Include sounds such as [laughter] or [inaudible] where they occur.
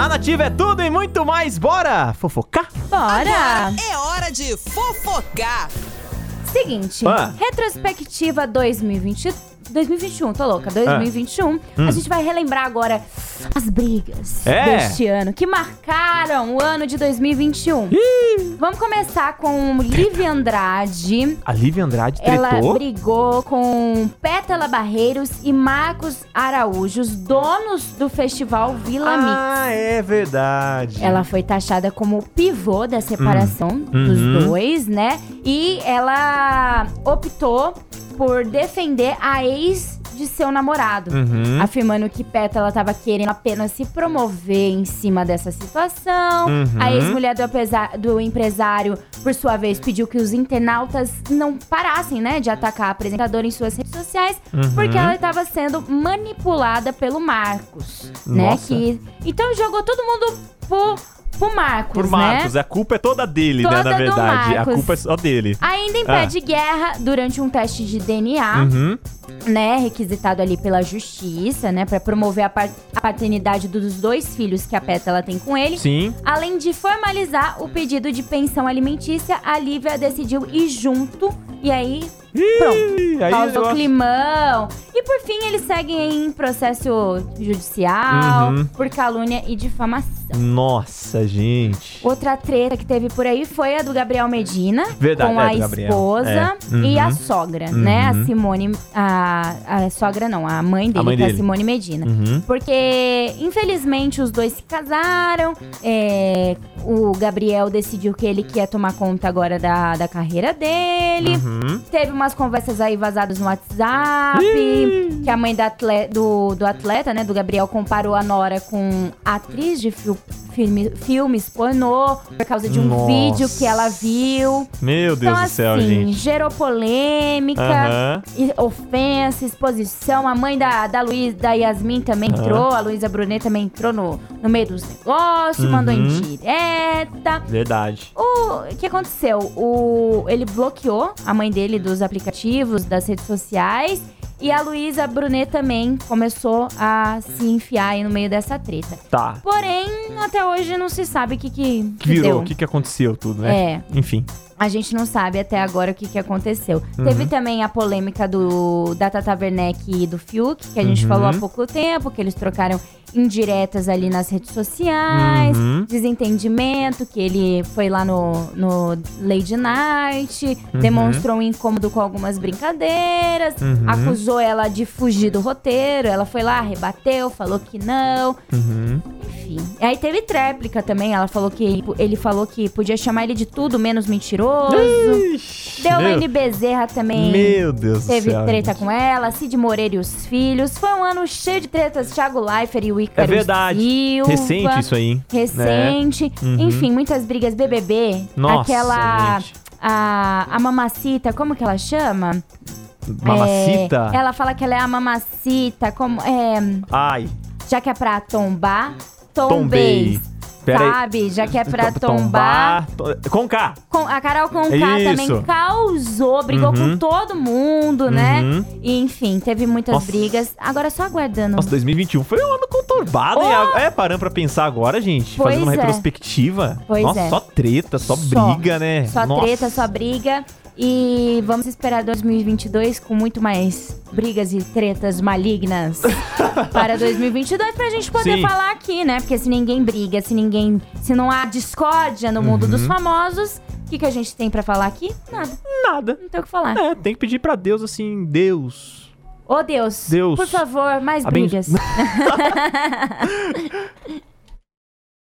A Nativa é tudo e muito mais. Bora fofocar? Bora! É hora de fofocar. Seguinte, Ah. retrospectiva 2020, 2021, tô louca, 2021. A gente vai relembrar agora as brigas É. deste ano que marcaram o ano de 2021. Vamos começar com Lívia Andrade. A Lívia Andrade Ela tretou. brigou com Pétala Barreiros e Marcos Araújo, os donos do festival Vila Mix. Ah, é verdade. Ela foi taxada como pivô da separação Uhum. dos dois, né? E ela optou por defender a ex de seu namorado. Uhum. Afirmando que Pétala estava querendo apenas se promover em cima dessa situação. Uhum. A ex-mulher do, do empresário, por sua vez, pediu que os internautas não parassem, né, de atacar a apresentadora em suas redes sociais, Uhum. porque ela estava sendo manipulada pelo Marcos, né? Nossa. Que, então jogou todo mundo pro, pro Marcos, Por né? Marcos, a culpa é toda dele, né? Toda Na do verdade. A culpa é só dele. Ainda em pé de guerra, durante um teste de DNA, Uhum. né, requisitado ali pela justiça, né, Pra promover a, paternidade dos dois filhos que a Pétala tem com ele. Sim. Além de formalizar o pedido de pensão alimentícia, a Lívia decidiu ir junto e aí, pronto, Ih, causou climão. E por fim, eles seguem em processo judicial Uhum. por calúnia e difamação. Nossa, gente. Outra treta que teve por aí foi a do Gabriel Medina Verdade, com é, a esposa É. Uhum. e a sogra, né? A Uhum. Simone. A, a sogra não, a mãe dele, mãe que é a dele. Simone Medina. Uhum. Porque, infelizmente, os dois se casaram. é, o Gabriel decidiu que ele quer tomar conta agora da, da carreira dele. Teve umas conversas aí vazadas no WhatsApp. Que a mãe da atle- do, do atleta, né, do Gabriel, comparou a Nora com atriz de filme- filmes pornô por causa de um Nossa. vídeo que ela viu. Meu Deus então, do céu, assim, gente. gerou polêmica, e- ofensa, exposição. A mãe da, da Luiz, da Yasmin também Aham. entrou. A Luísa Brunet também entrou no, no meio dos negócios, mandou Uhum. indireta. Verdade. O que aconteceu? O, ele bloqueou a mãe dele dos aplicativos, das redes sociais. E a Luísa Brunet também começou a se enfiar aí no meio dessa treta. Tá. Porém, até hoje não se sabe o que, que, Que virou, o que, que aconteceu tudo, né? É. Enfim. A gente não sabe até agora o que, que aconteceu. Uhum. Teve também a polêmica do da Tata Werneck e do Fiuk, que a gente Uhum. falou há pouco tempo, que eles trocaram indiretas ali nas redes sociais, Uhum. desentendimento, que ele foi lá no, no Lady Night, Uhum. demonstrou um incômodo com algumas brincadeiras, Uhum. acusou ela de fugir do roteiro, ela foi lá, rebateu, falou que não, Uhum. Aí teve tréplica também, ela falou que ele falou que podia chamar ele de tudo menos mentiroso. Ixi, N Bezerra também. meu Deus Teve do céu. treta gente. com ela, Cid Moreira e os filhos. Foi um ano cheio de tretas. Thiago Leifert e o É Ícaro verdade. Silva. Recente isso aí. hein? Recente. Uhum. Enfim, muitas brigas BBB. Nossa, Aquela... gente. A, a mamacita, como que ela chama? Mamacita? É, ela fala que ela é a mamacita, como... É, Ai, já que é pra tombar, tombei. aí. Sabe? Já que é pra tombar. to- Com K. Com- a Carol Conká Isso. também causou, brigou Uhum. com todo mundo, né? Uhum. E, enfim, teve muitas Nossa. brigas. Agora só aguardando. Nossa, 2021 foi um ano conturbado? Oh! É, parando pra pensar agora, gente. Pois fazendo uma é. retrospectiva. Pois Nossa, é. só treta, só, Só. briga, né? Só Nossa. treta, só briga. E vamos esperar 2022 com muito mais brigas e tretas malignas [laughs] para 2022 pra gente poder Sim. falar aqui, né? Porque se ninguém briga, se ninguém, se não há discórdia no mundo Uhum. dos famosos, o que, que a gente tem pra falar aqui? Nada, Nada. não tem o que falar. É, tem que pedir pra Deus assim, Deus. Ô Deus, Deus. por favor, mais Aben- brigas. [laughs] [laughs]